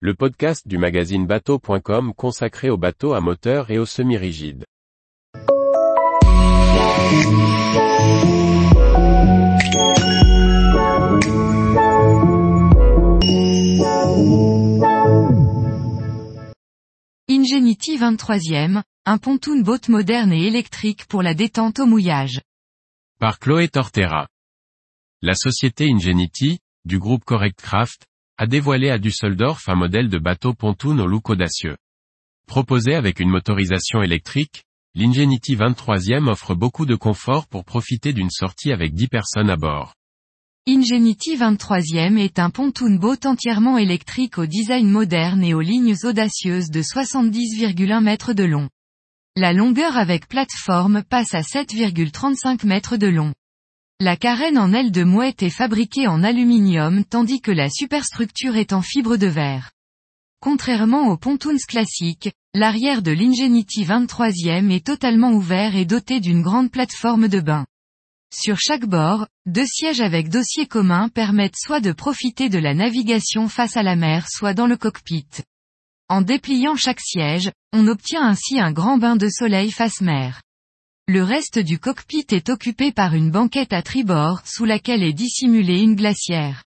le podcast du magazine bateau.com consacré aux bateaux à moteur et aux semi-rigides. Ingenuity 23e, un pontoon boat moderne et électrique pour la détente au mouillage. Par Chloé Tortera. La société Ingenuity, du groupe Correctcraft, a dévoilé à Düsseldorf un modèle de bateau pontoon au look audacieux. Proposé avec une motorisation électrique, l'Ingenuity 23e offre beaucoup de confort pour profiter d'une sortie avec 10 personnes à bord. Ingenuity 23e est un pontoon boat entièrement électrique au design moderne et aux lignes audacieuses de 70,1 mètres de long. La longueur avec plateforme passe à 7,35 mètres de long. La carène en aile de mouette est fabriquée en aluminium tandis que la superstructure est en fibre de verre. Contrairement aux pontoons classiques, l'arrière de l'Ingenuity 23e est totalement ouvert et doté d'une grande plateforme de bain. Sur chaque bord, deux sièges avec dossier commun permettent soit de profiter de la navigation face à la mer soit dans le cockpit. En dépliant chaque siège, on obtient ainsi un grand bain de soleil face mer. Le reste du cockpit est occupé par une banquette à tribord sous laquelle est dissimulée une glacière.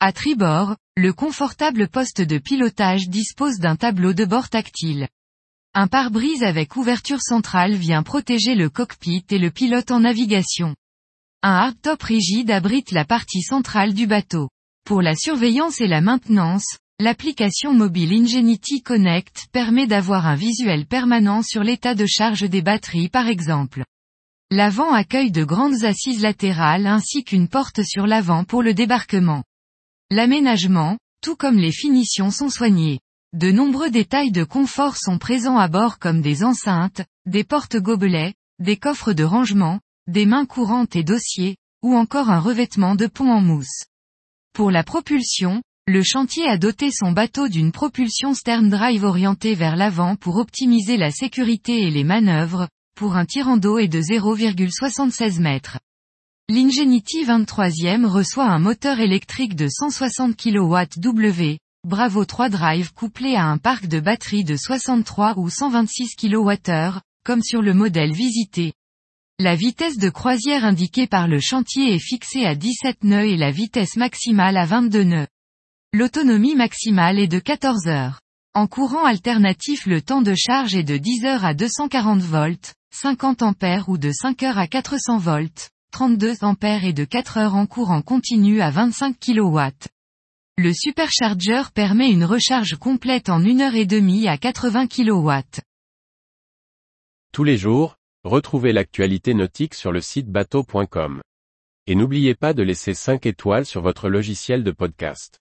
À tribord, le confortable poste de pilotage dispose d'un tableau de bord tactile. Un pare-brise avec ouverture centrale vient protéger le cockpit et le pilote en navigation. Un hardtop rigide abrite la partie centrale du bateau. Pour la surveillance et la maintenance, l'application mobile Ingenuity Connect permet d'avoir un visuel permanent sur l'état de charge des batteries par exemple. L'avant accueille de grandes assises latérales ainsi qu'une porte sur l'avant pour le débarquement. L'aménagement, tout comme les finitions sont soignés. De nombreux détails de confort sont présents à bord comme des enceintes, des portes gobelets, des coffres de rangement, des mains courantes et dossiers, ou encore un revêtement de pont en mousse. Pour la propulsion, le chantier a doté son bateau d'une propulsion stern drive orientée vers l'avant pour optimiser la sécurité et les manœuvres, pour un tirant d'eau et de 0,76 mètres. L'Ingenuity 23e reçoit un moteur électrique de 160 kW Bravo 3 Drive couplé à un parc de batteries de 63 ou 126 kWh, comme sur le modèle visité, la vitesse de croisière indiquée par le chantier est fixée à 17 nœuds et la vitesse maximale à 22 nœuds. L'autonomie maximale est de 14 heures. En courant alternatif le temps de charge est de 10 heures à 240 volts, 50 ampères ou de 5 heures à 400 volts, 32 ampères et de 4 heures en courant continu à 25 kW. Le supercharger permet une recharge complète en 1 heure et demie à 80 kW. Tous les jours, Retrouvez l'actualité nautique sur le site bateau.com. Et n'oubliez pas de laisser 5 étoiles sur votre logiciel de podcast.